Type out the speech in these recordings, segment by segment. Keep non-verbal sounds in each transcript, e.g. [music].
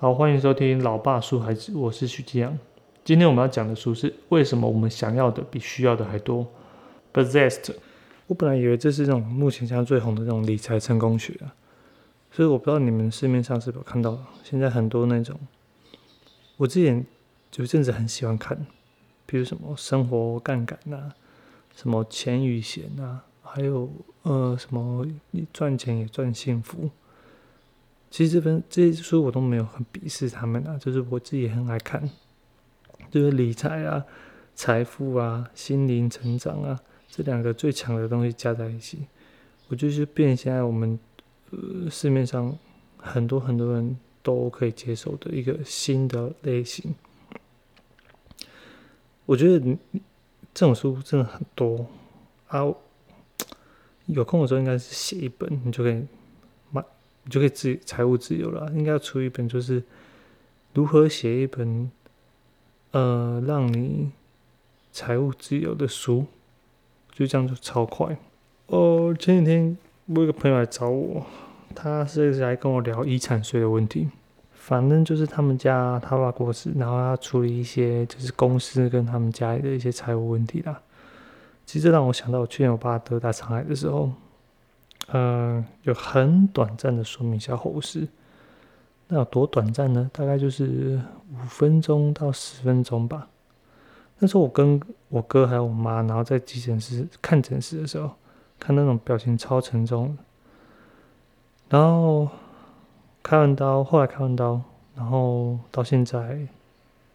好，欢迎收听《老爸书孩子》，我是许基阳。今天我们要讲的书是《为什么我们想要的比需要的还多》，Possessed。我本来以为这是这种目前现在最红的这种理财成功学啊，所以我不知道你们市面上是否看到，现在很多那种，我之前有一阵子很喜欢看，比如什么生活杠杆呐，什么钱与闲呐，还有呃什么赚钱也赚幸福。其实这本这些书我都没有很鄙视他们啊，就是我自己也很爱看，就是理财啊、财富啊、心灵成长啊这两个最强的东西加在一起，我就是变现在我们呃市面上很多很多人都可以接受的一个新的类型。我觉得这种书真的很多啊，[tsk] 有空的时候应该是写一本，你就可以。你就可以自财务自由了。应该要出一本，就是如何写一本，呃，让你财务自由的书，就这样就超快。哦，前几天我有个朋友来找我，他是来跟我聊遗产税的问题。反正就是他们家他爸过世，然后他处理一些就是公司跟他们家里的一些财务问题啦。其实这让我想到我去年我爸得大肠癌的时候。呃，有很短暂的说明一下后事。那有多短暂呢？大概就是五分钟到十分钟吧。那时候我跟我哥还有我妈，然后在急诊室看诊室的时候，看那种表情超沉重。然后开完刀，后来开完刀，然后到现在，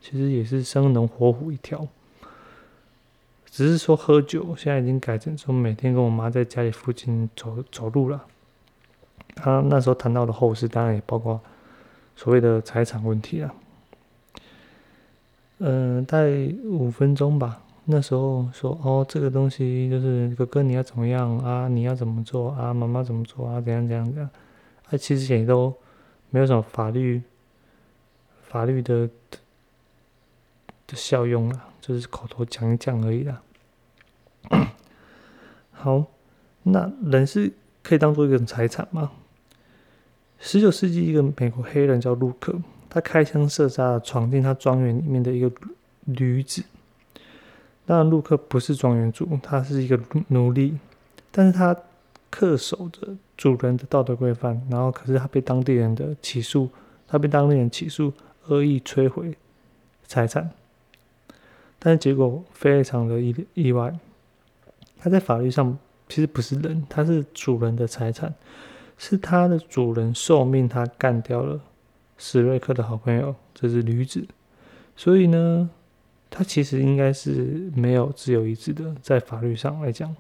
其实也是生龙活虎一条。只是说喝酒，现在已经改成说每天跟我妈在家里附近走走路了。他那时候谈到的后事，当然也包括所谓的财产问题啊。嗯，大概五分钟吧。那时候说哦，这个东西就是哥哥你要怎么样啊？你要怎么做啊？妈妈怎么做啊？怎样怎样怎样？啊，其实也都没有什么法律法律的的效用了。就是口头讲一讲而已啦。[coughs] 好，那人是可以当做一个财产吗？十九世纪，一个美国黑人叫路克，他开枪射杀了，闯进他庄园里面的一个驴子。当然，路克不是庄园主，他是一个奴隶，但是他恪守着主人的道德规范。然后，可是他被当地人的起诉，他被当地人起诉，恶意摧毁财产。但是结果非常的意意外，他在法律上其实不是人，他是主人的财产，是他的主人受命他干掉了史瑞克的好朋友这只驴子，所以呢，他其实应该是没有自由意志的，在法律上来讲。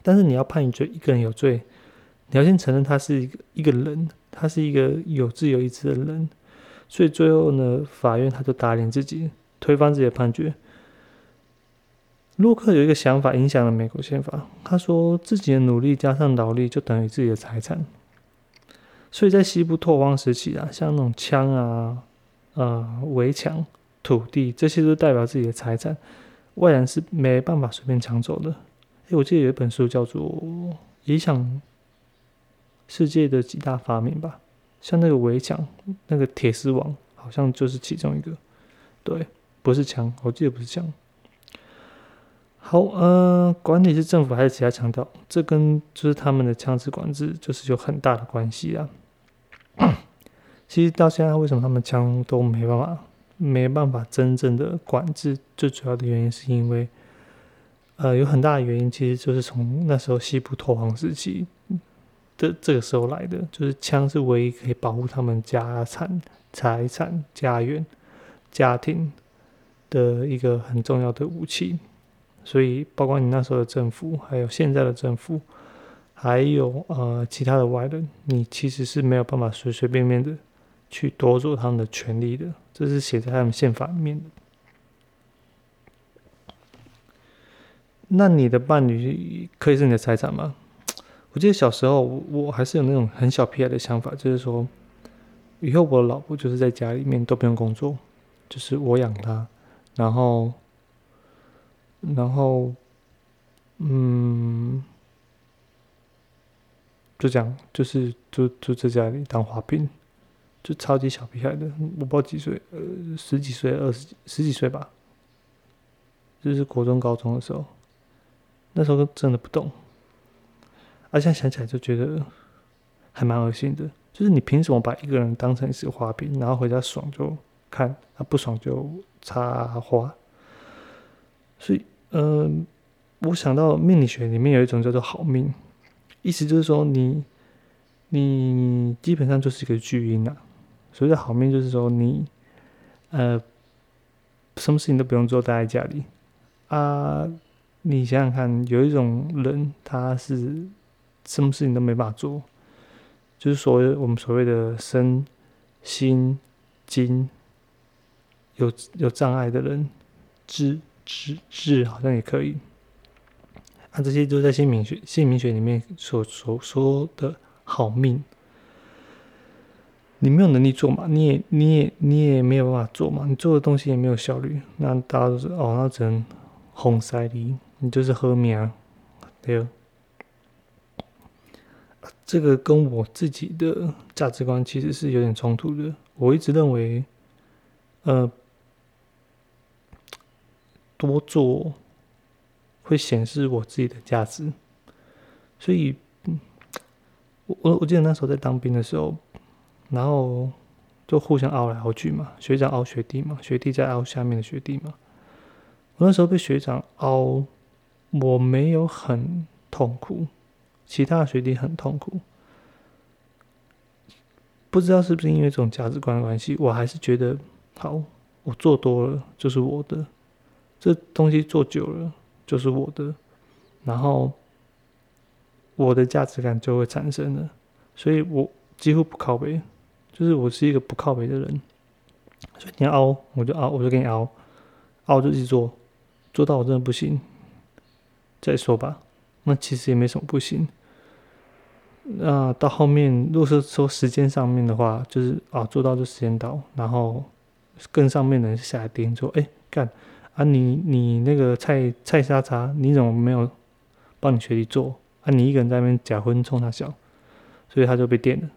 但是你要判一罪一个人有罪，你要先承认他是一个一个人，他是一个有自由意志的人，所以最后呢，法院他就打脸自己。推翻自己的判决。洛克有一个想法，影响了美国宪法。他说，自己的努力加上劳力就等于自己的财产。所以在西部拓荒时期啊，像那种枪啊、呃围墙、土地，这些都代表自己的财产，外人是没办法随便抢走的。诶，我记得有一本书叫做《影响世界的几大发明》吧，像那个围墙、那个铁丝网，好像就是其中一个。对。不是枪，我记得不是枪。好，呃，管理是政府还是其他强调？这跟就是他们的枪支管制就是有很大的关系啊。[coughs] 其实到现在，为什么他们枪都没办法、没办法真正的管制？最主要的原因是因为，呃，有很大的原因，其实就是从那时候西部投荒时期的这个时候来的，就是枪是唯一可以保护他们家产、财产、家园、家庭。的一个很重要的武器，所以包括你那时候的政府，还有现在的政府，还有呃其他的外人，你其实是没有办法随随便便的去夺走他们的权利的，这是写在他们宪法里面的。那你的伴侣可以是你的财产吗？我记得小时候我还是有那种很小屁孩的想法，就是说，以后我老婆就是在家里面都不用工作，就是我养她。然后，然后，嗯，就这样，就是就就在家里当花瓶，就超级小屁孩的，我不知道几岁，呃，十几岁、二十十几岁吧，就是国中、高中的时候，那时候真的不懂，而现在想起来就觉得还蛮恶心的。就是你凭什么把一个人当成一支花瓶，然后回家爽就看，啊不爽就插花？所以，嗯，我想到命理学里面有一种叫做好命，意思就是说你，你基本上就是一个巨婴啊。所谓的好命就是说你，呃，什么事情都不用做，待在家里啊。你想想看，有一种人他是什么事情都没法做。就是所谓我们所谓的身心经有有障碍的人，智智智好像也可以。啊，这些都在姓名学姓名学里面所所说的好命。你没有能力做嘛，你也你也你也没有办法做嘛，你做的东西也没有效率。那大家都是哦，那只能哄塞你，你就是喝命，对。这个跟我自己的价值观其实是有点冲突的。我一直认为，呃，多做会显示我自己的价值。所以，我我我记得那时候在当兵的时候，然后就互相凹来凹去嘛，学长凹学弟嘛，学弟在凹下面的学弟嘛。我那时候被学长凹，我没有很痛苦。其他学弟很痛苦，不知道是不是因为这种价值观的关系，我还是觉得好，我做多了就是我的，这东西做久了就是我的，然后我的价值感就会产生了，所以我几乎不靠背，就是我是一个不靠背的人，所以你要凹我就凹，我就给你凹，凹就去做，做到我真的不行再说吧。那其实也没什么不行。那到后面，如果是说时间上面的话，就是啊，做到就时间到，然后更上面的人下来盯说：“哎，干啊，你你那个菜菜沙茶，你怎么没有帮你学弟做？啊，你一个人在那边假婚冲他笑，所以他就被电了。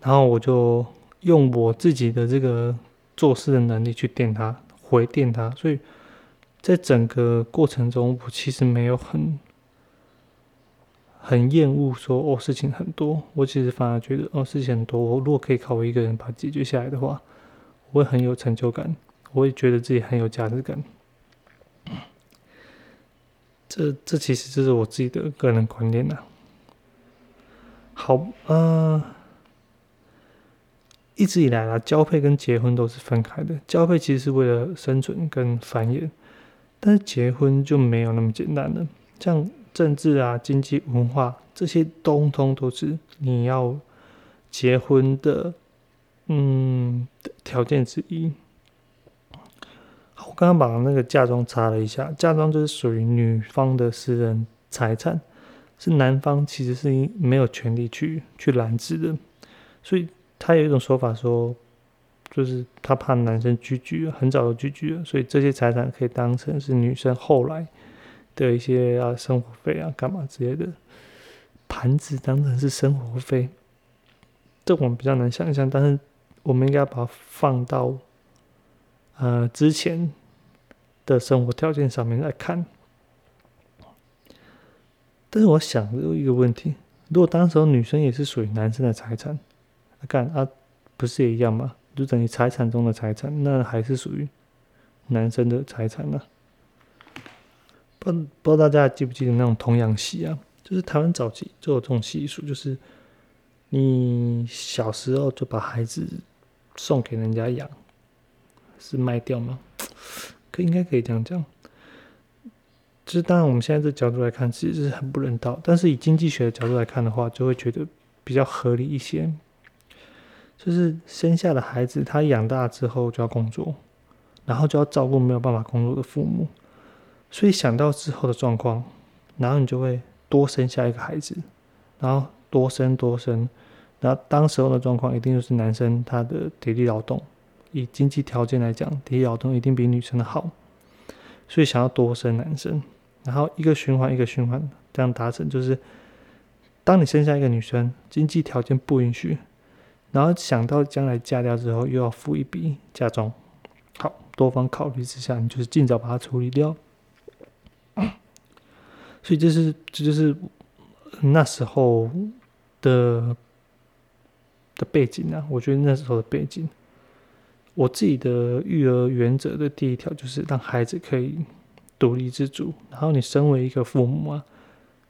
然后我就用我自己的这个做事的能力去电他，回电他，所以。在整个过程中，我其实没有很很厌恶说哦事情很多，我其实反而觉得哦事情很多，我如果可以靠我一个人把它解决下来的话，我会很有成就感，我会觉得自己很有价值感。这这其实就是我自己的个人观念呐。好，呃，一直以来啊，交配跟结婚都是分开的，交配其实是为了生存跟繁衍。但是结婚就没有那么简单了，像政治啊、经济、文化这些，通通都是你要结婚的，嗯，条件之一。我刚刚把那个嫁妆查了一下，嫁妆就是属于女方的私人财产，是男方其实是没有权利去去拦制的，所以他有一种说法说。就是他怕男生拒绝，很早就拒绝了，所以这些财产可以当成是女生后来的一些啊生活费啊干嘛之类的盘子，当成是生活费。这我们比较难想象，但是我们应该把它放到呃之前的生活条件上面来看。但是我想有一个问题：如果当时候女生也是属于男生的财产，干啊，不是也一样吗？就等于财产中的财产，那还是属于男生的财产呢？不不知道大家记不记得那种童养媳啊？就是台湾早期就有这种习俗，就是你小时候就把孩子送给人家养，是卖掉吗？可应该可以这样讲。就是当然，我们现在这角度来看，其实是很不人道。但是以经济学的角度来看的话，就会觉得比较合理一些。就是生下的孩子，他养大之后就要工作，然后就要照顾没有办法工作的父母，所以想到之后的状况，然后你就会多生下一个孩子，然后多生多生，然后当时候的状况一定就是男生他的体力劳动，以经济条件来讲，体力劳动一定比女生的好，所以想要多生男生，然后一个循环一个循环这样达成，就是当你生下一个女生，经济条件不允许。然后想到将来嫁掉之后又要付一笔嫁妆，好，多方考虑之下，你就是尽早把它处理掉。所以这是这就是那时候的的背景啊，我觉得那时候的背景，我自己的育儿原则的第一条就是让孩子可以独立自主，然后你身为一个父母啊，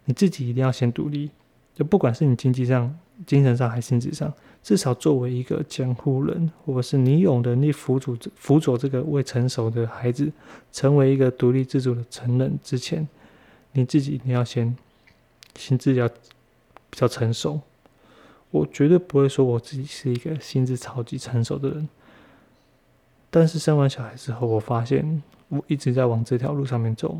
你自己一定要先独立，就不管是你经济上、精神上还是心智上，至少作为一个监护人，或者是你有能力辅助辅佐这个未成熟的孩子成为一个独立自主的成人之前。你自己一定要先心智要比较成熟，我绝对不会说我自己是一个心智超级成熟的人，但是生完小孩之后，我发现我一直在往这条路上面走。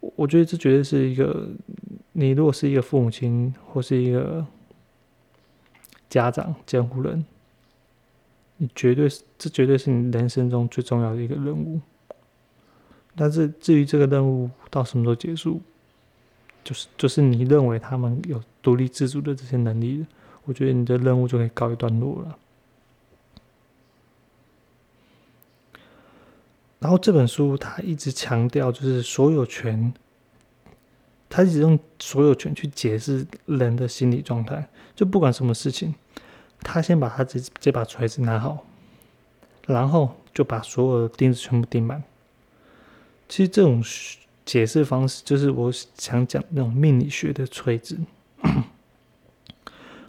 我我觉得这绝对是一个，你如果是一个父母亲或是一个家长监护人，你绝对是这绝对是你人生中最重要的一个任务。但是至于这个任务到什么时候结束，就是就是你认为他们有独立自主的这些能力，我觉得你的任务就可以告一段落了。然后这本书他一直强调就是所有权，他一直用所有权去解释人的心理状态，就不管什么事情，他先把他这这把锤子拿好，然后就把所有的钉子全部钉满。其实这种解释方式，就是我想讲那种命理学的锤子。[coughs]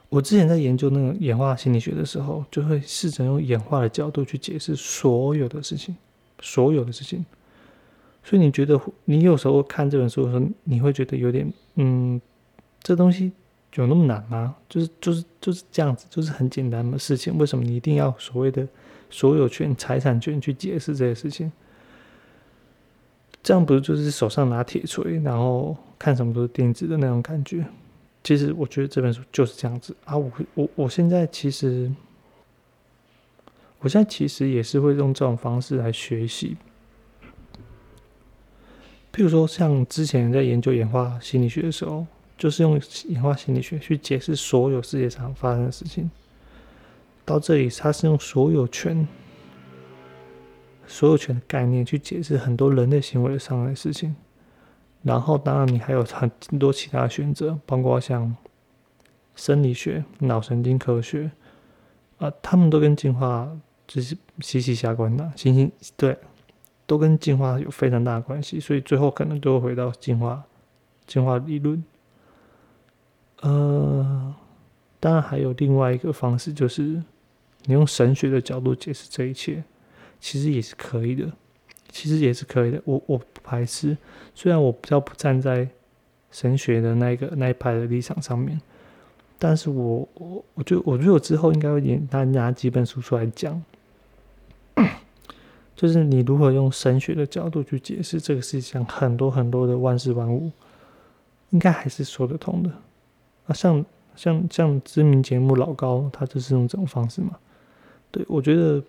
我之前在研究那个演化心理学的时候，就会试着用演化的角度去解释所有的事情，所有的事情。所以你觉得，你有时候看这本书的时候，你会觉得有点，嗯，这东西有那么难吗？就是就是就是这样子，就是很简单的事情，为什么你一定要所谓的所有权、财产权去解释这些事情？这样不是就是手上拿铁锤，然后看什么都是钉子的那种感觉？其实我觉得这本书就是这样子啊！我我我现在其实，我现在其实也是会用这种方式来学习。譬如说，像之前在研究演化心理学的时候，就是用演化心理学去解释所有世界上发生的事情。到这里，他是用所有权。所有权的概念去解释很多人类行为上的事情，然后当然你还有很多其他选择，包括像生理学、脑神经科学啊，他们都跟进化就是息息相关的，行星对，都跟进化有非常大的关系，所以最后可能都会回到进化进化理论。呃，当然还有另外一个方式，就是你用神学的角度解释这一切。其实也是可以的，其实也是可以的。我我不排斥，虽然我比较不站在神学的那个那一派的立场上面，但是我我我觉我觉得我之后应该会拿拿几本书出来讲，就是你如何用神学的角度去解释这个世界上很多很多的万事万物，应该还是说得通的。啊，像像像知名节目老高，他就是用这种方式嘛。对我觉得。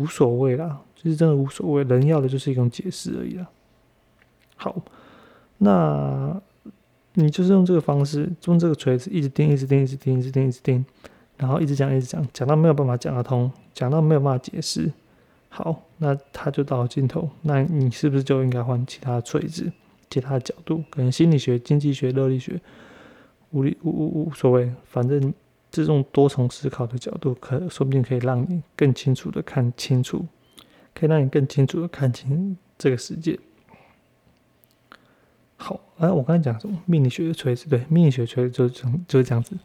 无所谓啦，就是真的无所谓。人要的就是一种解释而已啦。好，那你就是用这个方式，用这个锤子一直钉，一直钉，一直钉，一直钉，一直钉，然后一直讲，一直讲，讲到没有办法讲得通，讲到没有办法解释。好，那他就到了尽头。那你是不是就应该换其他的锤子，其他的角度？可能心理学、经济学、热力学，无理无无无所谓，反正。这种多重思考的角度，可说不定可以让你更清楚的看清楚，可以让你更清楚的看清这个世界。好，哎，我刚才讲什么？命理学的锤子，对，命理学锤子就是这就是这样子。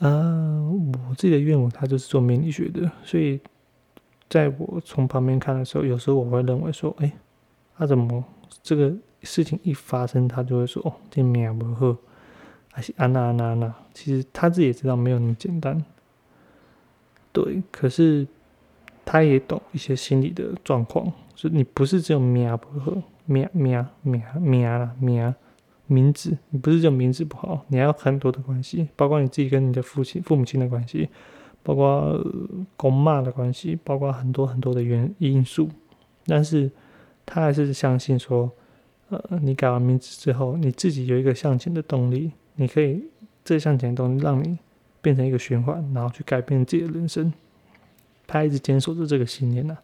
嗯，我自己的愿望，他就是做命理学的，所以在我从旁边看的时候，有时候我会认为说，哎，他怎么这个事情一发生，他就会说，哦，这命不好。还是安娜安娜安娜，其实他自己也知道没有那么简单。对，可是他也懂一些心理的状况，所以你不是只有命不好，命命命命啦命名字，你不是只有名字不好，你还有很多的关系，包括你自己跟你的父亲、父母亲的关系，包括公骂的关系，包括很多很多的原因素。但是他还是相信说，呃，你改完名字之后，你自己有一个向前的动力。你可以这向前的动力让你变成一个循环，然后去改变自己的人生。他一直坚守着这个信念呐，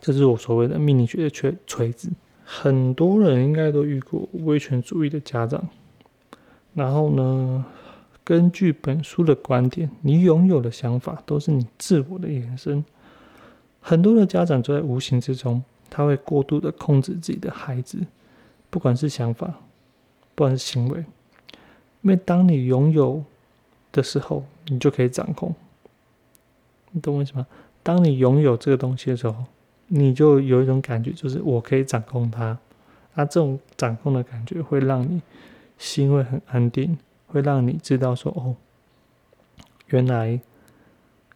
这是我所谓的命理学的锤锤子。很多人应该都遇过威权主义的家长。然后呢，根据本书的观点，你拥有的想法都是你自我的延伸。很多的家长就在无形之中，他会过度的控制自己的孩子，不管是想法，不管是行为。因为当你拥有的时候，你就可以掌控。你懂为什么？当你拥有这个东西的时候，你就有一种感觉，就是我可以掌控它。那这种掌控的感觉会让你心会很安定，会让你知道说：“哦，原来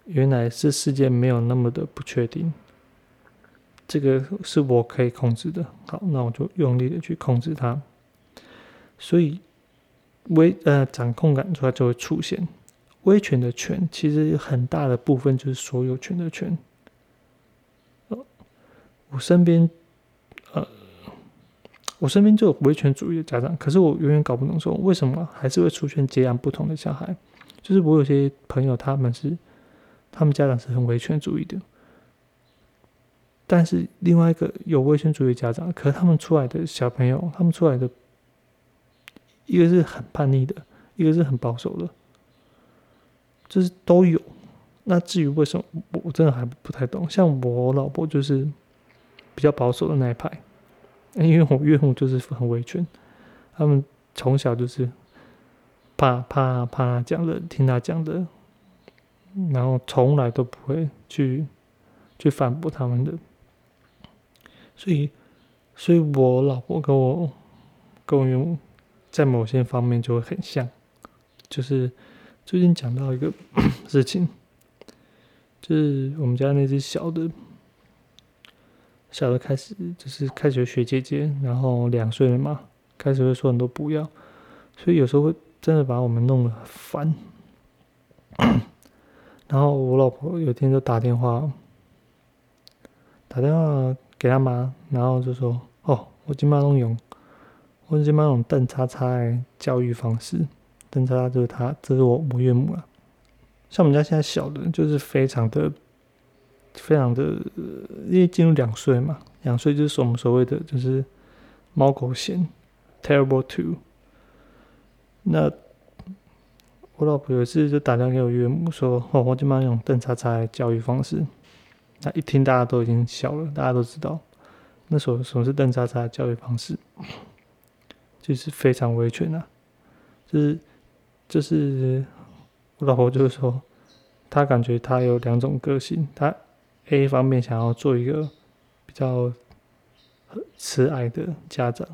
原来是世界没有那么的不确定，这个是我可以控制的。”好，那我就用力的去控制它。所以。威呃掌控感出来就会出现，威权的权其实很大的部分就是所有权的权。我身边，我身边就有威权主义的家长，可是我永远搞不懂说为什么还是会出现截然不同的小孩。就是我有些朋友他们是，他们家长是很威权主义的，但是另外一个有威权主义家长，可是他们出来的小朋友，他们出来的。一个是很叛逆的，一个是很保守的，就是都有。那至于为什么，我真的还不太懂。像我老婆就是比较保守的那一派，因为我岳父就是很维权，他们从小就是怕怕怕讲的，听他讲的，然后从来都不会去去反驳他们的。所以，所以我老婆跟我跟我岳母。在某些方面就会很像，就是最近讲到一个 [coughs] 事情，就是我们家那只小的，小的开始就是开始学姐姐，然后两岁了嘛，开始会说很多不要，所以有时候会真的把我们弄得很烦。[coughs] 然后我老婆有天就打电话，打电话给他妈，然后就说：“哦，我今晚弄用。”或者这那种邓叉叉的教育方式，邓叉叉就是他，这是我我岳母啊。像我们家现在小的，就是非常的、非常的，因为进入两岁嘛，两岁就是我们所谓的就是猫狗嫌，terrible two。那我老婆有一次就打电话给我岳母说：“哦，我今晚用邓叉叉的教育方式。”那一听大家都已经笑了，大家都知道那时候什么是邓叉叉的教育方式。就是非常维权啊，就是就是我老婆就是说，她感觉她有两种个性，她 A 方面想要做一个比较慈爱的家长，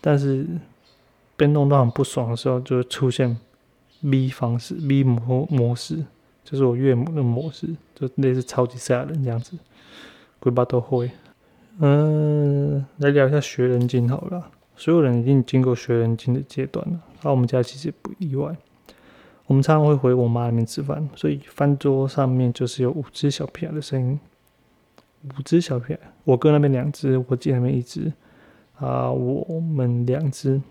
但是被弄到很不爽的时候，就会出现 B 方式 B 模模式，就是我岳母的模式，就类似超级赛亚人这样子，鬼巴都会。嗯，来聊一下学人精好了。所有人已经经过学人精的阶段了，而我们家其实不意外。我们常常会回我妈那边吃饭，所以饭桌上面就是有五只小屁孩的声音。五只小屁孩，我哥那边两只，我姐那边一只，啊，我们两只。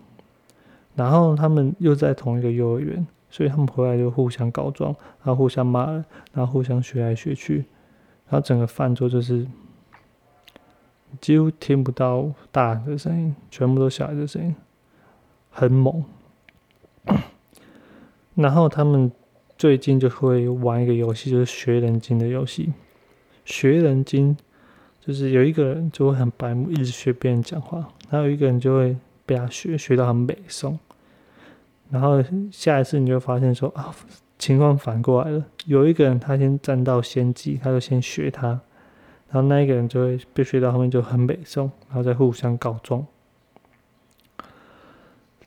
然后他们又在同一个幼儿园，所以他们回来就互相告状，然后互相骂，然后互相学来学去，然后整个饭桌就是。几乎听不到大人的声音，全部都小孩的声音，很猛。然后他们最近就会玩一个游戏，就是学人精的游戏。学人精就是有一个人就会很白目，一直学别人讲话，然后有一个人就会被他学学到很美颂。然后下一次你就发现说啊，情况反过来了，有一个人他先占到先机，他就先学他。然后那一个人就会被学到后面就很美颂，然后再互相告状。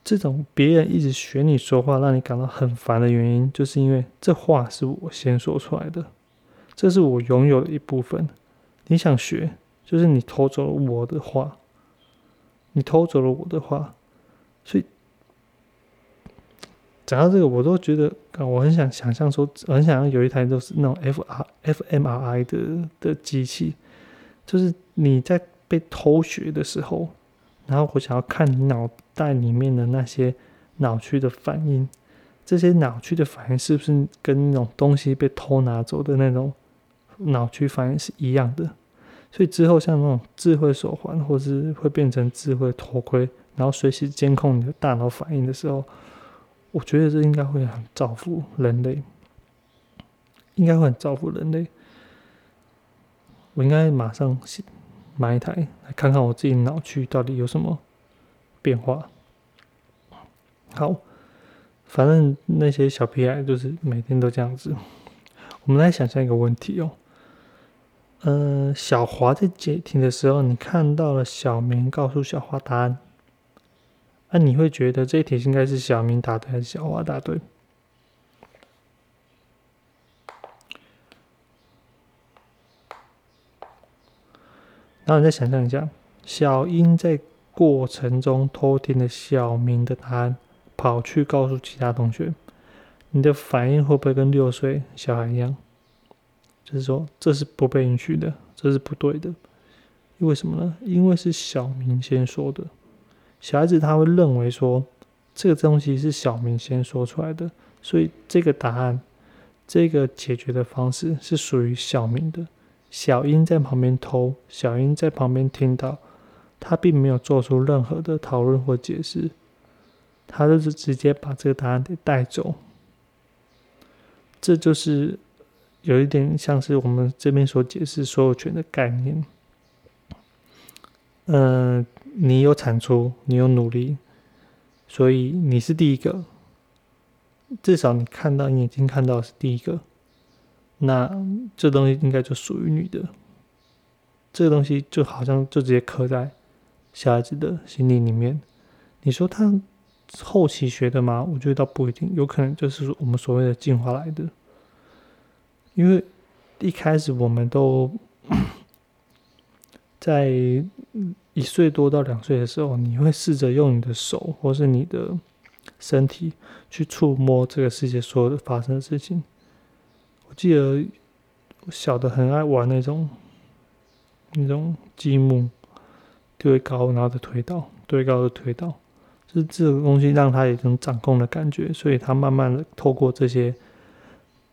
这种别人一直学你说话，让你感到很烦的原因，就是因为这话是我先说出来的，这是我拥有的一部分。你想学，就是你偷走了我的话，你偷走了我的话，所以。讲到这个，我都觉得，我很想想象说，很想要有一台都是那种 F R F M R I 的的机器，就是你在被偷学的时候，然后我想要看你脑袋里面的那些脑区的反应，这些脑区的反应是不是跟那种东西被偷拿走的那种脑区反应是一样的？所以之后像那种智慧手环，或是会变成智慧头盔，然后随时监控你的大脑反应的时候，我觉得这应该会很造福人类，应该会很造福人类。我应该马上买一台来看看我自己脑区到底有什么变化。好，反正那些小屁孩就是每天都这样子。我们来想象一个问题哦。嗯，小华在解题的时候，你看到了小明告诉小华答案，那你会觉得这一题应该是小明答对还是小华答对？然后你再想象一下，小英在过程中偷听了小明的答案，跑去告诉其他同学，你的反应会不会跟六岁小孩一样？就是说，这是不被允许的，这是不对的。因为什么呢？因为是小明先说的，小孩子他会认为说，这个东西是小明先说出来的，所以这个答案，这个解决的方式是属于小明的。小英在旁边偷，小英在旁边听到，他并没有做出任何的讨论或解释，他就是直接把这个答案给带走。这就是。有一点像是我们这边所解释所有权的概念。嗯，你有产出，你有努力，所以你是第一个。至少你看到，你眼睛看到是第一个。那这东西应该就属于你的。这个东西就好像就直接刻在小孩子的心里里面。你说他后期学的吗？我觉得倒不一定，有可能就是我们所谓的进化来的。因为一开始我们都 [coughs] 在一岁多到两岁的时候，你会试着用你的手或是你的身体去触摸这个世界所有的发生的事情。我记得小的很爱玩那种那种积木，堆高然后再推倒，堆高再推倒，是这个东西让他有一种掌控的感觉，所以他慢慢的透过这些。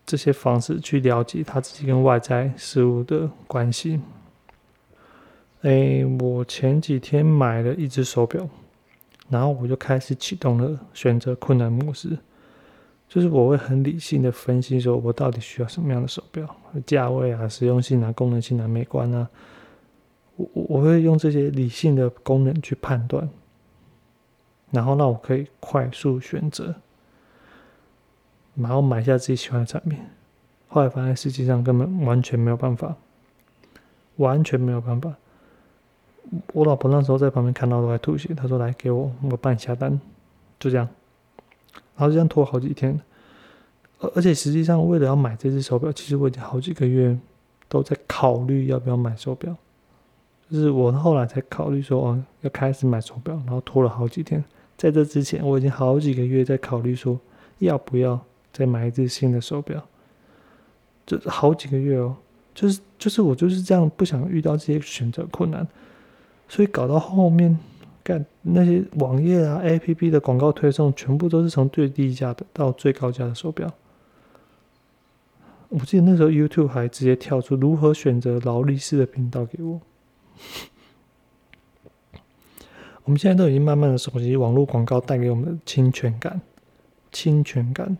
这些方式去了解他自己跟外在事物的关系。哎，我前几天买了一只手表，然后我就开始启动了选择困难模式，就是我会很理性的分析说，我到底需要什么样的手表，价位啊、实用性啊、功能性啊、美观啊，我我会用这些理性的功能去判断，然后让我可以快速选择。然后买下自己喜欢的产品，后来发现实际上根本完全没有办法，完全没有办法。我老婆那时候在旁边看到都在吐血，她说：“来给我，我帮你下单。”就这样，然后就这样拖好几天。而而且实际上，为了要买这只手表，其实我已经好几个月都在考虑要不要买手表。就是我后来才考虑说，哦，要开始买手表，然后拖了好几天。在这之前，我已经好几个月在考虑说，要不要。再买一只新的手表，就好几个月哦，就是就是我就是这样，不想遇到这些选择困难，所以搞到后面，干那些网页啊、APP 的广告推送，全部都是从最低价的到最高价的手表。我记得那时候 YouTube 还直接跳出如何选择劳力士的频道给我。[laughs] 我们现在都已经慢慢的熟悉网络广告带给我们的侵权感，侵权感。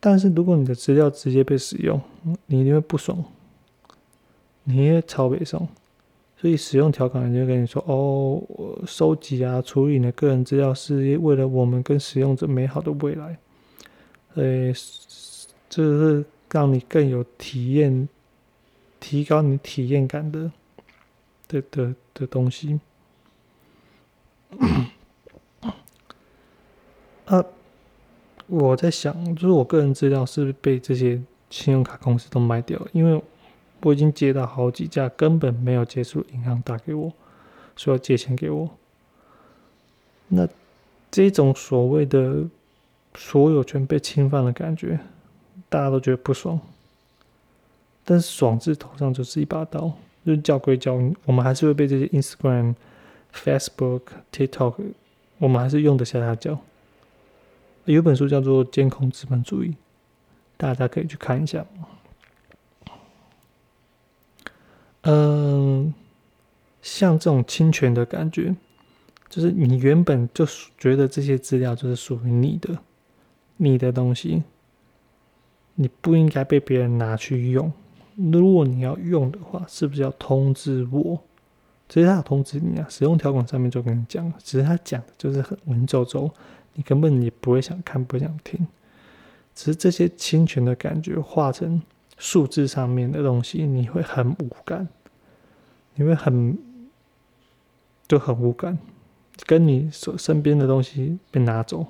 但是如果你的资料直接被使用，你一定会不爽，你会超北宋。所以使用调侃就跟你说：“哦，收集啊，处理你的个人资料是为了我们跟使用者美好的未来。”呃，这是让你更有体验、提高你体验感的的的的东西。[coughs] 啊。我在想，就是我个人资料是不是被这些信用卡公司都卖掉了？因为我已经接到好几家根本没有接触银行打给我，说要借钱给我。那这种所谓的所有权被侵犯的感觉，大家都觉得不爽。但是爽字头上就是一把刀，就是教归教，我们还是会被这些 Instagram、Facebook、TikTok，我们还是用得下它叫。有本书叫做《监控资本主义》，大家可以去看一下。嗯，像这种侵权的感觉，就是你原本就觉得这些资料就是属于你的，你的东西，你不应该被别人拿去用。如果你要用的话，是不是要通知我？其实他有通知你啊，使用条款上面就跟你讲了，只是他讲的就是很文绉绉，你根本也不会想看，不想听。只是这些侵权的感觉化成数字上面的东西，你会很无感。你会很就很无感，跟你所身边的东西被拿走，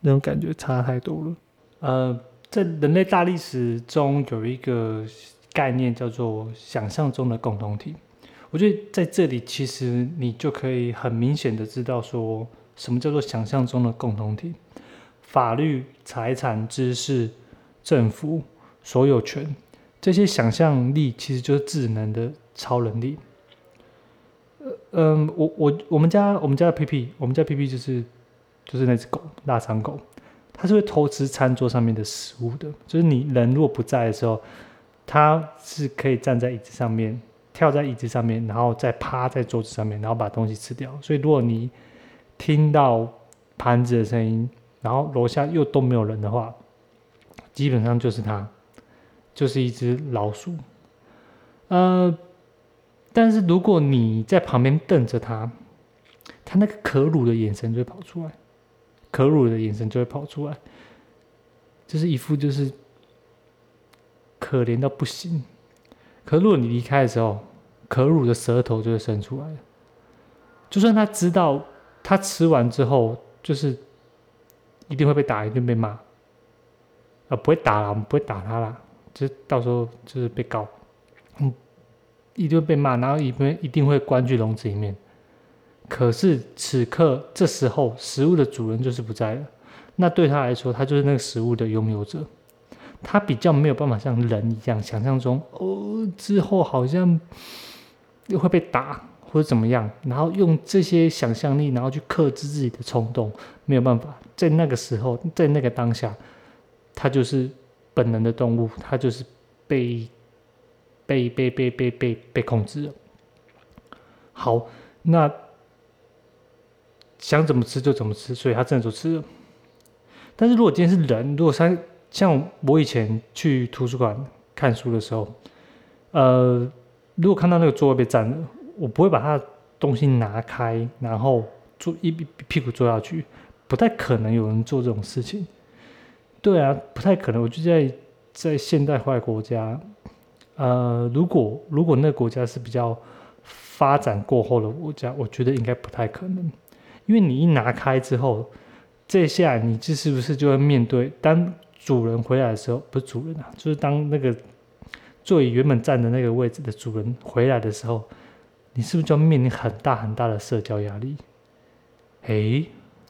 那种感觉差太多了。呃，在人类大历史中有一个概念叫做想象中的共同体。我觉得在这里其实你就可以很明显的知道说什么叫做想象中的共同体。法律、财产、知识、政府、所有权，这些想象力其实就是智能的超能力。嗯，我我我们家我们家的皮皮，我们家皮皮就是就是那只狗，腊肠狗，它是会偷吃餐桌上面的食物的。就是你人如果不在的时候，它是可以站在椅子上面，跳在椅子上面，然后再趴在桌子上面，然后把东西吃掉。所以如果你听到盘子的声音，然后楼下又都没有人的话，基本上就是它，就是一只老鼠。呃。但是如果你在旁边瞪着他，他那个可辱的眼神就会跑出来，可辱的眼神就会跑出来，就是一副就是可怜到不行。可如果你离开的时候，可乳的舌头就会伸出来就算他知道他吃完之后就是一定会被打，一定被骂，啊，不会打了，我们不会打他了，就到时候就是被告，嗯。一定会被骂，然后一定一定会关去笼子里面。可是此刻这时候，食物的主人就是不在了。那对他来说，他就是那个食物的拥有者。他比较没有办法像人一样想象中，哦，之后好像又会被打或者怎么样，然后用这些想象力，然后去克制自己的冲动，没有办法。在那个时候，在那个当下，他就是本能的动物，他就是被。被被被被被被控制了。好，那想怎么吃就怎么吃，所以他真的就吃了。但是如果今天是人，如果像像我以前去图书馆看书的时候，呃，如果看到那个座位被占了，我不会把他东西拿开，然后坐一屁股坐下去，不太可能有人做这种事情。对啊，不太可能。我就在在现代化国家。呃，如果如果那个国家是比较发展过后的国家，我觉得应该不太可能，因为你一拿开之后，这下你这是不是就会面对当主人回来的时候，不是主人啊，就是当那个座椅原本站的那个位置的主人回来的时候，你是不是就要面临很大很大的社交压力？哎，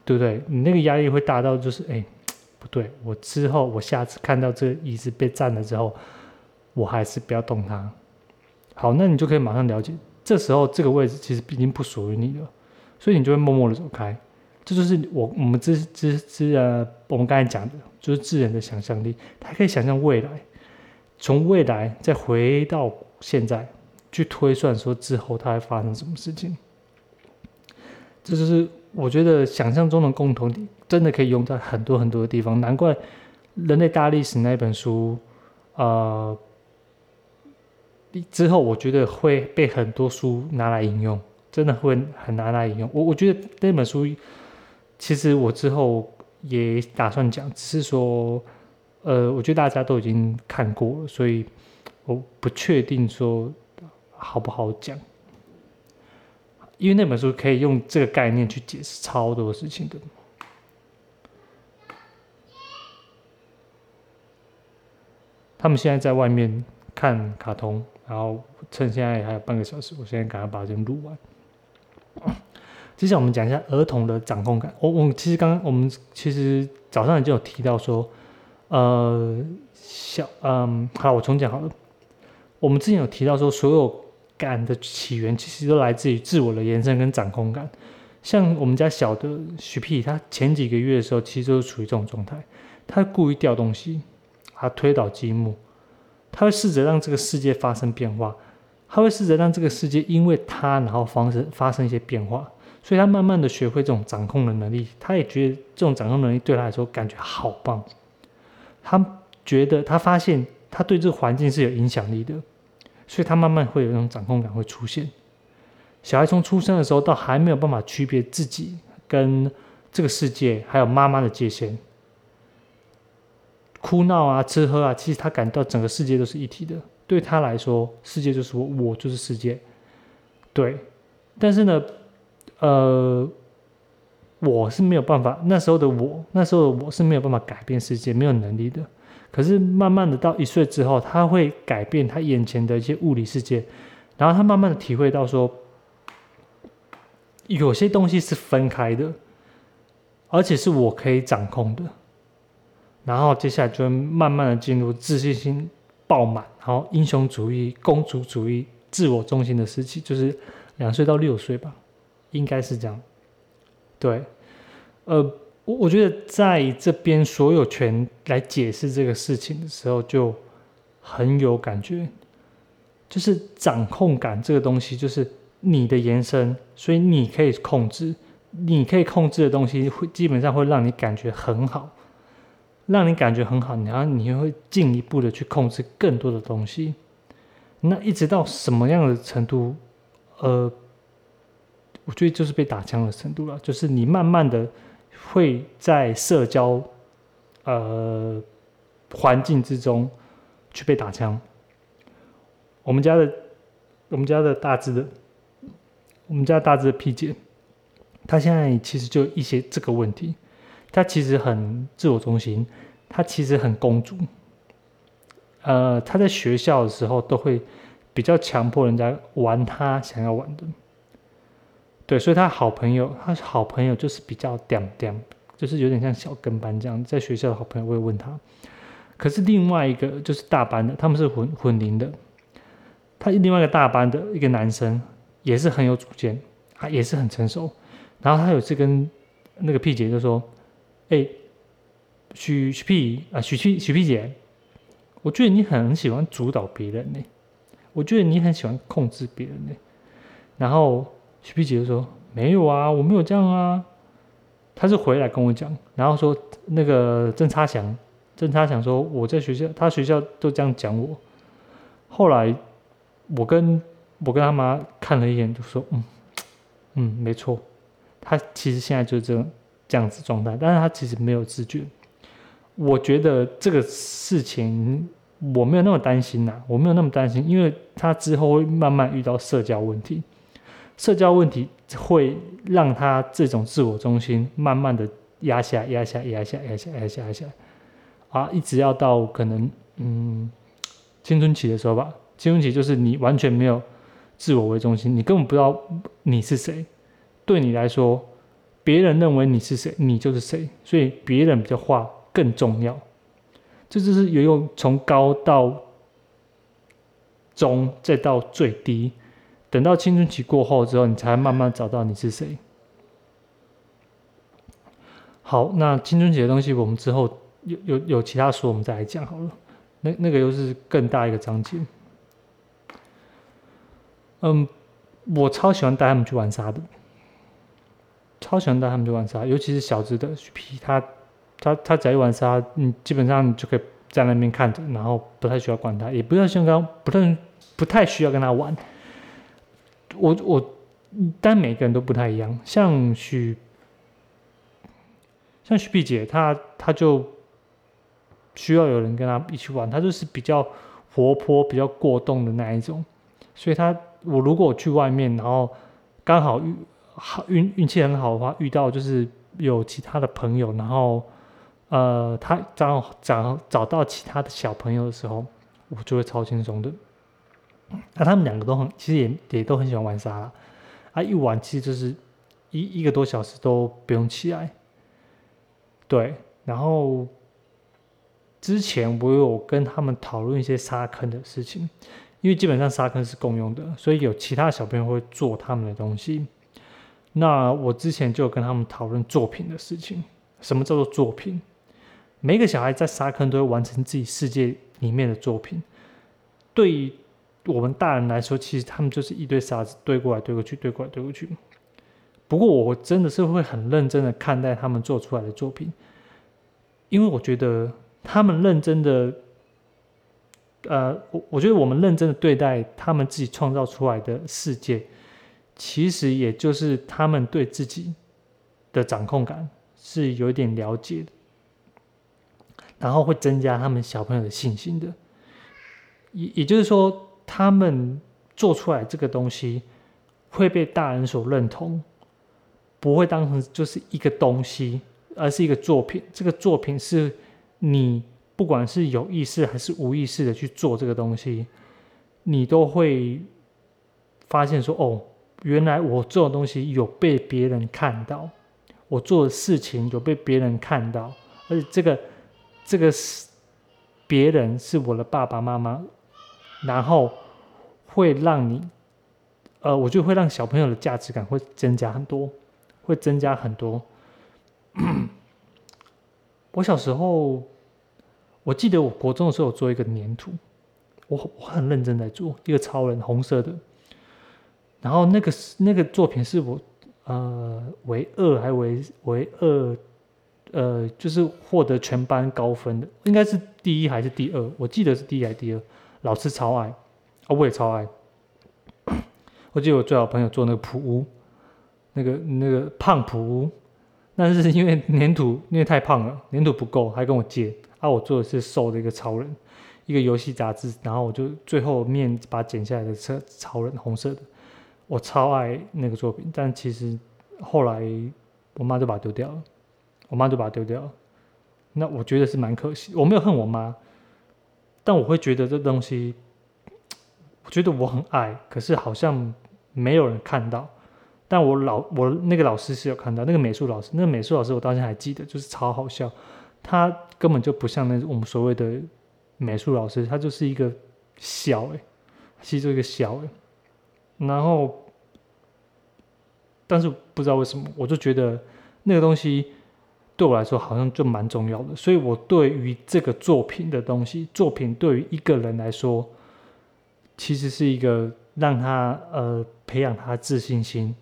对不对？你那个压力会大到就是，哎，不对，我之后我下次看到这个椅子被占了之后。我还是不要动它。好，那你就可以马上了解，这时候这个位置其实已经不属于你了，所以你就会默默的走开。这就是我我们之之之呃，我们刚才讲的，就是智人的想象力，他可以想象未来，从未来再回到现在，去推算说之后它会发生什么事情。这就是我觉得想象中的共同点，真的可以用在很多很多的地方。难怪《人类大历史》那本书，呃。之后，我觉得会被很多书拿来引用，真的会很拿来引用。我我觉得那本书，其实我之后也打算讲，只是说，呃，我觉得大家都已经看过了，所以我不确定说好不好讲。因为那本书可以用这个概念去解释超多事情的。他们现在在外面看卡通。然后趁现在还有半个小时，我现在赶快把这录完。接下来我们讲一下儿童的掌控感。我我其实刚刚我们其实早上已经有提到说，呃，小嗯，好，我重讲好了。我们之前有提到说，所有感的起源其实都来自于自我的延伸跟掌控感。像我们家小的徐屁，他前几个月的时候，其实都是处于这种状态，他故意掉东西，他推倒积木，他会试着让这个世界发生变化，他会试着让这个世界因为他然后发生发生一些变化，所以他慢慢的学会这种掌控的能力，他也觉得这种掌控能力对他来说感觉好棒，他觉得他发现他对这个环境是有影响力的，所以他慢慢会有那种掌控感会出现。小孩从出生的时候到还没有办法区别自己跟这个世界还有妈妈的界限，哭闹啊、吃喝啊，其实他感到整个世界都是一体的。对他来说，世界就是我，我就是世界。对，但是呢，呃，我是没有办法。那时候的我，那时候的我是没有办法改变世界，没有能力的。可是慢慢的到一岁之后，他会改变他眼前的一些物理世界，然后他慢慢的体会到说。有些东西是分开的，而且是我可以掌控的。然后接下来就会慢慢的进入自信心爆满，然后英雄主义、公主主义、自我中心的时期，就是两岁到六岁吧，应该是这样。对，呃，我我觉得在这边所有权来解释这个事情的时候，就很有感觉，就是掌控感这个东西，就是。你的延伸，所以你可以控制，你可以控制的东西会基本上会让你感觉很好，让你感觉很好，然后你会进一步的去控制更多的东西。那一直到什么样的程度？呃，我觉得就是被打枪的程度了，就是你慢慢的会在社交呃环境之中去被打枪。我们家的我们家的大致的。我们家大只的 P 姐，她现在其实就一些这个问题，她其实很自我中心，她其实很公主。呃，她在学校的时候都会比较强迫人家玩她想要玩的，对，所以他好朋友，他好朋友就是比较点点，就是有点像小跟班这样，在学校的好朋友会问他。可是另外一个就是大班的，他们是混混龄的，他另外一个大班的一个男生。也是很有主见，啊，也是很成熟。然后他有次跟那个 P 姐就说：“哎，许许 P 啊，许 P 许 P 姐，我觉得你很喜欢主导别人呢，我觉得你很喜欢控制别人呢。”然后许 P 姐就说：“没有啊，我没有这样啊。”他是回来跟我讲，然后说那个郑差祥，郑差祥说我在学校，他学校都这样讲我。后来我跟。我跟他妈看了一眼，就说：“嗯，嗯，没错，他其实现在就是这样这样子状态，但是他其实没有自觉。我觉得这个事情我没有那么担心呐，我没有那么担心，因为他之后会慢慢遇到社交问题，社交问题会让他这种自我中心慢慢的压下、压下、压下、压下、压下、压下，啊，一直要到可能嗯青春期的时候吧，青春期就是你完全没有。”自我为中心，你根本不知道你是谁。对你来说，别人认为你是谁，你就是谁。所以别人的话更重要。这就是有用从高到中，再到最低。等到青春期过后之后，你才慢慢找到你是谁。好，那青春期的东西，我们之后有有有其他书，我们再来讲好了。那那个又是更大一个章节。嗯，我超喜欢带他们去玩沙的，超喜欢带他们去玩沙，尤其是小只的皮，他他他只要一玩沙，你基本上你就可以在那边看着，然后不太需要管他，也不要像刚不太不太需要跟他玩。我我，但每个人都不太一样，像许像许碧姐，她她就需要有人跟她一起玩，她就是比较活泼、比较过动的那一种，所以她。我如果去外面，然后刚好遇好运运气很好的话，遇到就是有其他的朋友，然后呃，他找找找到其他的小朋友的时候，我就会超轻松的。那他们两个都很，其实也也都很喜欢玩沙拉，啊，一玩其实就是一一个多小时都不用起来。对，然后之前我有跟他们讨论一些沙坑的事情。因为基本上沙坑是共用的，所以有其他小朋友会做他们的东西。那我之前就有跟他们讨论作品的事情，什么叫做作品？每个小孩在沙坑都会完成自己世界里面的作品。对于我们大人来说，其实他们就是一堆沙子堆过来堆过去，堆过来堆过去。不过我真的是会很认真的看待他们做出来的作品，因为我觉得他们认真的，呃，我我觉得我们认真的对待他们自己创造出来的世界。其实也就是他们对自己的掌控感是有一点了解的，然后会增加他们小朋友的信心的。也也就是说，他们做出来这个东西会被大人所认同，不会当成就是一个东西，而是一个作品。这个作品是你不管是有意识还是无意识的去做这个东西，你都会发现说哦。原来我做的东西有被别人看到，我做的事情有被别人看到，而且这个这个是别人是我的爸爸妈妈，然后会让你，呃，我觉得会让小朋友的价值感会增加很多，会增加很多。[clears throat] 我小时候，我记得我国中的时候有做一个粘土，我我很认真在做一个超人，红色的。然后那个那个作品是我，呃，为二还为为二，呃，就是获得全班高分的，应该是第一还是第二？我记得是第一还是第二？老师超爱，啊，我也超爱。[coughs] 我记得我最好朋友做那个普屋，那个那个胖普屋，但是因为粘土因为太胖了，粘土不够，还跟我借。啊，我做的是瘦的一个超人，一个游戏杂志，然后我就最后面把剪下来的车超人红色的。我超爱那个作品，但其实后来我妈就把它丢掉了。我妈就把它丢掉了。那我觉得是蛮可惜。我没有恨我妈，但我会觉得这东西，我觉得我很爱，可是好像没有人看到。但我老我那个老师是有看到，那个美术老师，那个美术老师我到现在还记得，就是超好笑。他根本就不像那我们所谓的美术老师，他就是一个小哎，其实就一个小哎。然后，但是不知道为什么，我就觉得那个东西对我来说好像就蛮重要的。所以我对于这个作品的东西，作品对于一个人来说，其实是一个让他呃培养他自信心，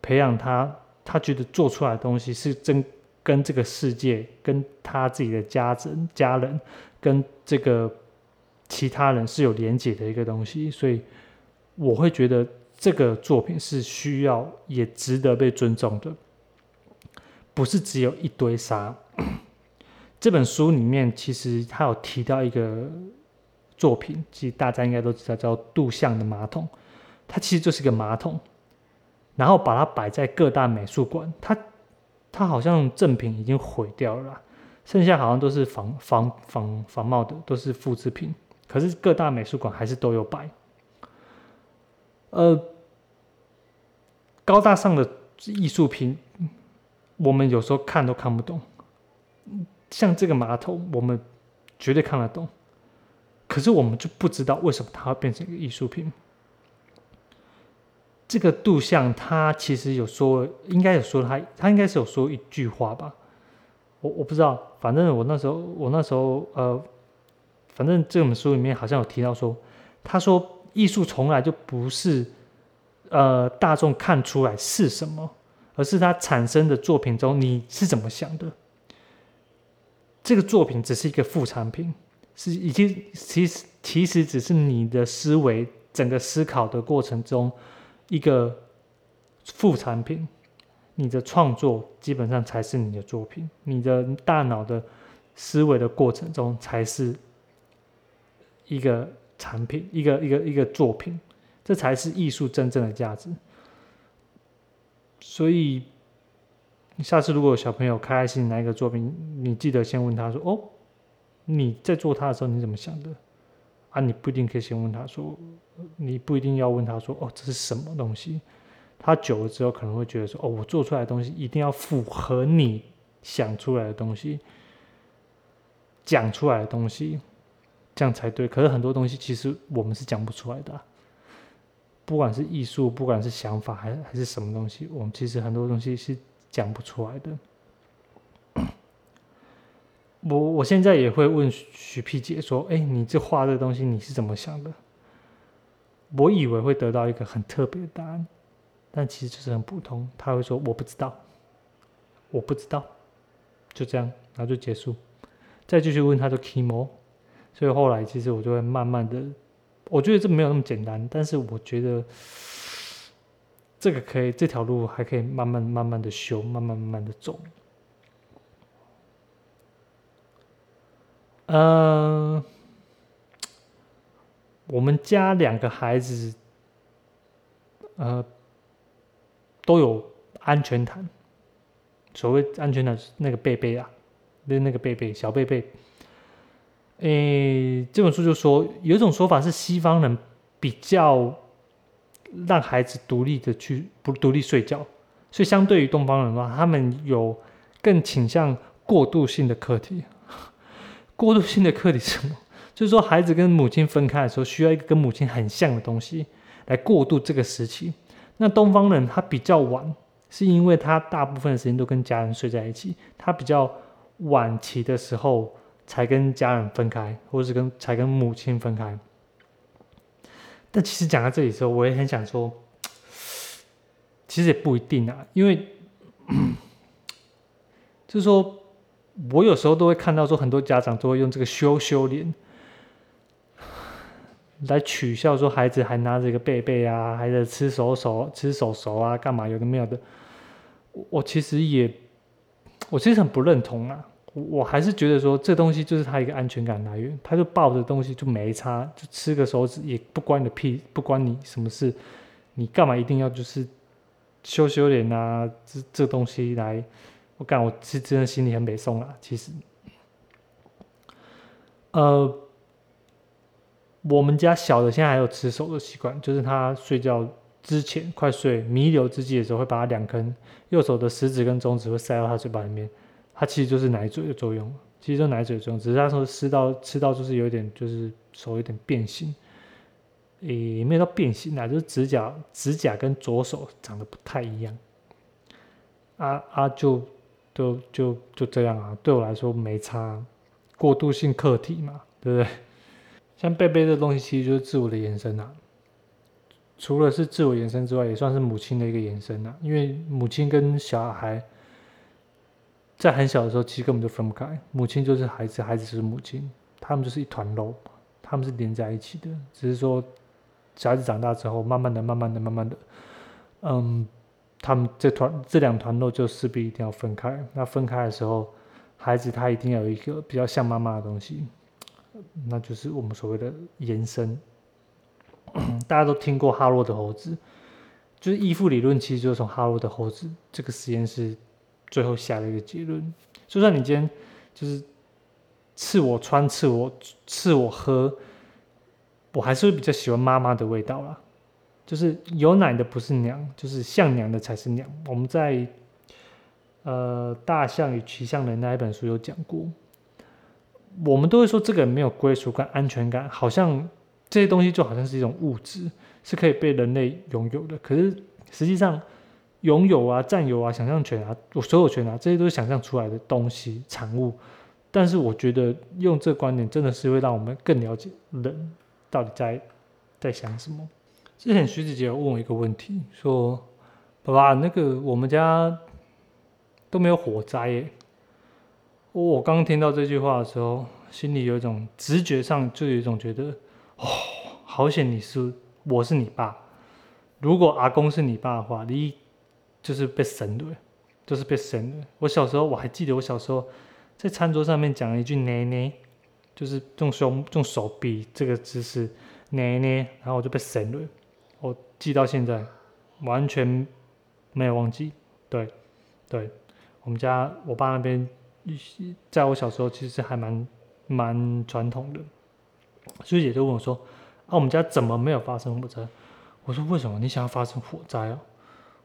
培养他他觉得做出来的东西是真跟这个世界、跟他自己的家人、家人跟这个其他人是有连结的一个东西。所以我会觉得。这个作品是需要也值得被尊重的，不是只有一堆沙。[clears throat] 这本书里面其实他有提到一个作品，其实大家应该都知道，叫杜象的马桶。它其实就是个马桶，然后把它摆在各大美术馆。它它好像正品已经毁掉了，剩下好像都是仿仿仿仿冒的，都是复制品。可是各大美术馆还是都有摆。呃，高大上的艺术品，我们有时候看都看不懂。像这个马桶，我们绝对看得懂，可是我们就不知道为什么它会变成一个艺术品。这个杜象他其实有说，应该有说他，他应该是有说一句话吧。我我不知道，反正我那时候，我那时候，呃，反正这本书里面好像有提到说，他说。艺术从来就不是，呃，大众看出来是什么，而是它产生的作品中你是怎么想的。这个作品只是一个副产品，是已经其实其实只是你的思维整个思考的过程中一个副产品。你的创作基本上才是你的作品，你的大脑的思维的过程中才是一个。产品一个一个一个作品，这才是艺术真正的价值。所以，下次如果小朋友开心拿一个作品，你记得先问他说：“哦，你在做它的时候你怎么想的？”啊，你不一定可以先问他说，你不一定要问他说：“哦，这是什么东西？”他久了之后可能会觉得说：“哦，我做出来的东西一定要符合你想出来的东西，讲出来的东西。”这样才对，可是很多东西其实我们是讲不出来的。不管是艺术，不管是想法，还还是什么东西，我们其实很多东西是讲不出来的。我我现在也会问许皮姐说：“哎，你这画这东西你是怎么想的？”我以为会得到一个很特别的答案，但其实就是很普通。他会说：“我不知道，我不知道。”就这样，然后就结束。再继续问他就 kimo，所以后来其实我就会慢慢的，我觉得这没有那么简单，但是我觉得这个可以，这条路还可以慢慢慢慢的修，慢慢慢慢的走。嗯，我们家两个孩子，呃，都有安全毯。所谓安全毯，那个贝贝啊，那那个贝贝小贝贝。诶，这本书就说有一种说法是西方人比较让孩子独立的去不独立睡觉，所以相对于东方人的话，他们有更倾向过渡性的课题。[laughs] 过渡性的课题是什么？[laughs] 就是说，孩子跟母亲分开的时候，需要一个跟母亲很像的东西来过渡这个时期。那东方人他比较晚，是因为他大部分时间都跟家人睡在一起，他比较晚期的时候才跟家人分开，或是跟才跟母亲分开。但其实讲到这里的时候，我也很想说，其实也不一定啊，因为就是说。我有时候都会看到说，很多家长都会用这个羞羞脸来取笑说，孩子还拿着一个贝贝啊，还在吃手手、吃手手啊，干嘛有的没有的。我其实也，我其实很不认同啊。我还是觉得说，这东西就是他一个安全感来源，他就抱着东西就没差，就吃个手指也不关你的屁，不关你什么事。你干嘛一定要就是羞羞脸啊？这这东西来。我感我是真的心里很美送啊。其实，呃，我们家小的现在还有吃手的习惯，就是他睡觉之前快睡弥留之际的时候，会把他两根右手的食指跟中指会塞到他嘴巴里面，它其实就是奶嘴的作用，其实就奶嘴的作用，只是他说吃到吃到就是有点就是手有点变形，也没有到变形啊，就是指甲指甲跟左手长得不太一样，啊啊就。就就就这样啊，对我来说没差，过渡性课题嘛，对不对？像贝贝这东西，其实就是自我的延伸啊。除了是自我延伸之外，也算是母亲的一个延伸啊。因为母亲跟小孩在很小的时候，其实根本就分不开。母亲就是孩子，孩子就是母亲，他们就是一团肉，他们是连在一起的。只是说，小孩子长大之后，慢慢的、慢慢的、慢慢的，嗯。他们这团这两团肉就势必一定要分开。那分开的时候，孩子他一定要有一个比较像妈妈的东西，那就是我们所谓的延伸。[coughs] 大家都听过哈洛的猴子，就是依附理论，其实就是从哈洛的猴子这个实验室最后下了一个结论。就算你今天就是赐我穿、赐我赐我喝，我还是会比较喜欢妈妈的味道啦。就是有奶的不是娘，就是像娘的才是娘。我们在呃《大象与骑象人》那一本书有讲过，我们都会说这个没有归属感、安全感，好像这些东西就好像是一种物质，是可以被人类拥有的。可是实际上，拥有啊、占有啊、想象权啊、我所有权啊，这些都是想象出来的东西产物。但是我觉得用这观点，真的是会让我们更了解人到底在在想什么。之前徐子杰问我一个问题，说：“爸爸，那个我们家都没有火灾耶。”我刚听到这句话的时候，心里有一种直觉上就有一种觉得：“哦，好险你是我是你爸。如果阿公是你爸的话，你就是被神的，就是被神的。”我小时候我还记得，我小时候在餐桌上面讲了一句“奶奶”，就是用胸用手臂这个姿势“奶奶”，然后我就被神了。我记到现在，完全没有忘记。对，对，我们家我爸那边，在我小时候其实还蛮蛮传统的。所以姐就问我说：“啊，我们家怎么没有发生火灾？”我说：“为什么？你想要发生火灾哦？”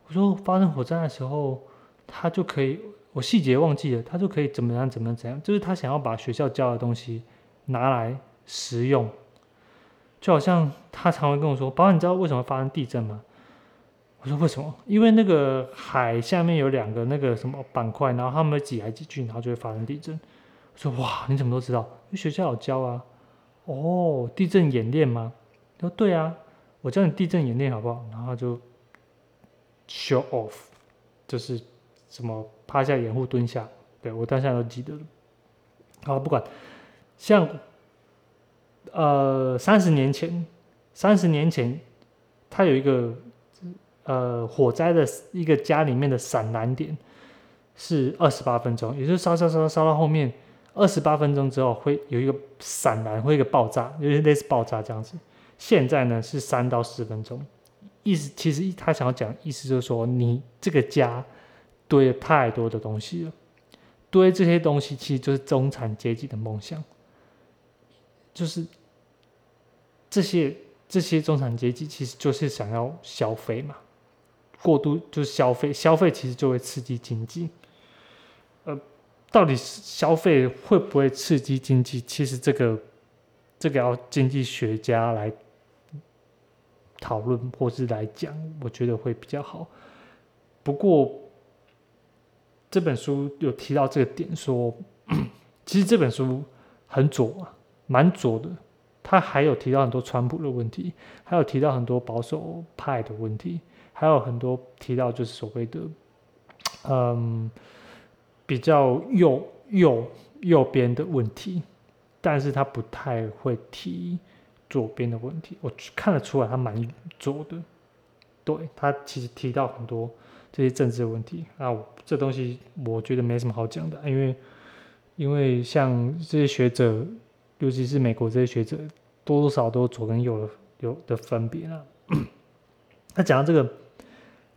我说：“发生火灾的时候，他就可以，我细节忘记了，他就可以怎么样，怎么样，怎样？就是他想要把学校教的东西拿来实用，就好像他。”常会跟我说：“宝，你知道为什么发生地震吗？”我说：“为什么？因为那个海下面有两个那个什么板块，然后他们挤来挤去，然后就会发生地震。”我说：“哇，你怎么都知道？因为学校有教啊。”哦，地震演练吗？他说：“对啊，我教你地震演练好不好？”然后就 show off，就是什么趴下掩护蹲下，对我当下都记得了。好，不管，像呃三十年前，三十年前，他有一个呃火灾的一个家里面的闪燃点是二十八分钟，也就是烧烧烧烧到后面。二十八分钟之后会有一个闪燃，会一个爆炸，就是类似爆炸这样子。现在呢是三到四分钟，意思其实他想要讲意思就是说，你这个家堆了太多的东西了，堆这些东西其实就是中产阶级的梦想，就是这些这些中产阶级其实就是想要消费嘛，过度就是消费，消费其实就会刺激经济，呃。到底是消费会不会刺激经济？其实这个这个要经济学家来讨论或是来讲，我觉得会比较好。不过这本书有提到这个点，说 [clears throat] 其实这本书很左啊，蛮左的。他还有提到很多川普的问题，还有提到很多保守派的问题，还有很多提到就是所谓的嗯。比较右右右边的问题，但是他不太会提左边的问题。我看得出来他蛮左的，对他其实提到很多这些政治的问题啊，这东西我觉得没什么好讲的，因为因为像这些学者，尤其是美国这些学者，多多少都左跟右的有的分别啊。[clears throat] 他讲到这个，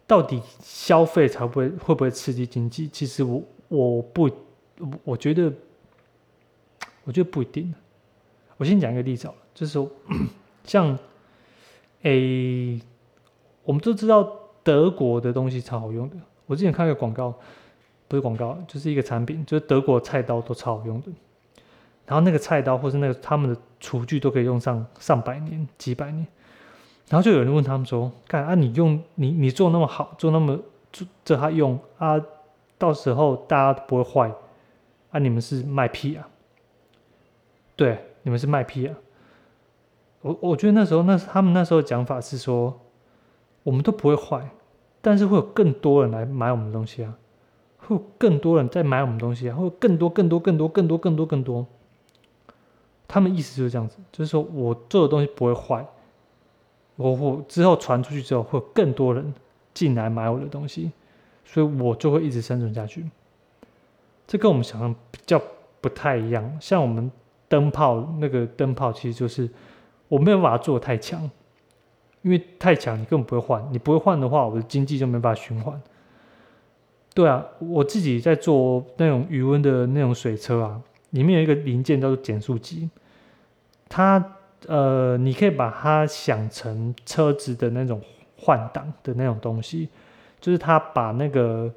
到底消费才会会不会刺激经济？其实我。我不，我觉得，我觉得不一定。我先讲一个例子好了，就是说，[clears throat] 像，诶，我们都知道德国的东西超好用的。我之前看一个广告，不是广告，就是一个产品，就是德国菜刀都超好用的。然后那个菜刀或是那个他们的厨具都可以用上上百年、几百年。然后就有人问他们说：“看啊，你用你你做那么好，做那么做这他用啊？”到时候大家不会坏，啊！你们是卖屁啊？对，你们是卖屁啊！我我觉得那时候那他们那时候讲法是说，我们都不会坏，但是会有更多人来买我们的东西啊，会有更多人在买我们东西啊，会有更多更多更多更多更多更多。他们意思就是这样子，就是说我做的东西不会坏，我我之后传出去之后，会有更多人进来买我的东西。所以我就会一直生存下去，这跟我们想象比较不太一样。像我们灯泡那个灯泡，其实就是我没有把它做太强，因为太强你根本不会换，你不会换的话，我的经济就没办法循环。对啊，我自己在做那种余温的那种水车啊，里面有一个零件叫做减速机，它呃，你可以把它想成车子的那种换挡的那种东西。就是它把那个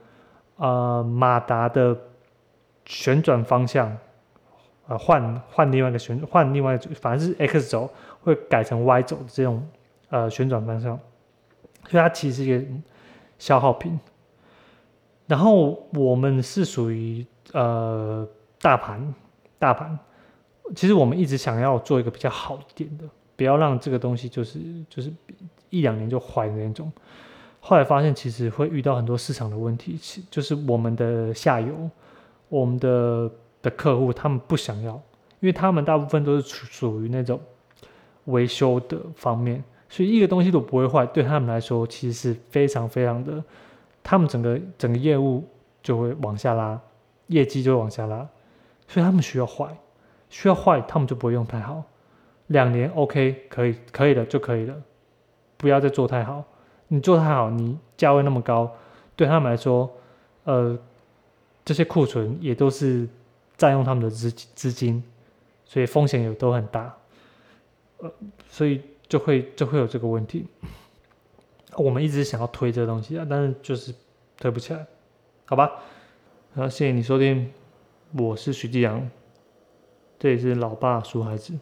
呃马达的旋转方向，呃换换另外一个旋换另外反正是 X 轴会改成 Y 轴这种呃旋转方向，所以它其实是一个消耗品。然后我们是属于呃大盘大盘，其实我们一直想要做一个比较好一点的，不要让这个东西就是就是一两年就坏的那种。后来发现，其实会遇到很多市场的问题，其就是我们的下游，我们的的客户，他们不想要，因为他们大部分都是属属于那种维修的方面，所以一个东西都不会坏，对他们来说，其实是非常非常的，他们整个整个业务就会往下拉，业绩就会往下拉，所以他们需要坏，需要坏，他们就不会用太好，两年 OK 可以可以了就可以了，不要再做太好。你做太好，你价位那么高，对他们来说，呃，这些库存也都是占用他们的资资金，所以风险也都很大，呃，所以就会就会有这个问题。我们一直想要推这个东西啊，但是就是推不起来，好吧？然后，谢谢你收听，我是徐继阳，这里是老爸说孩子，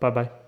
拜拜。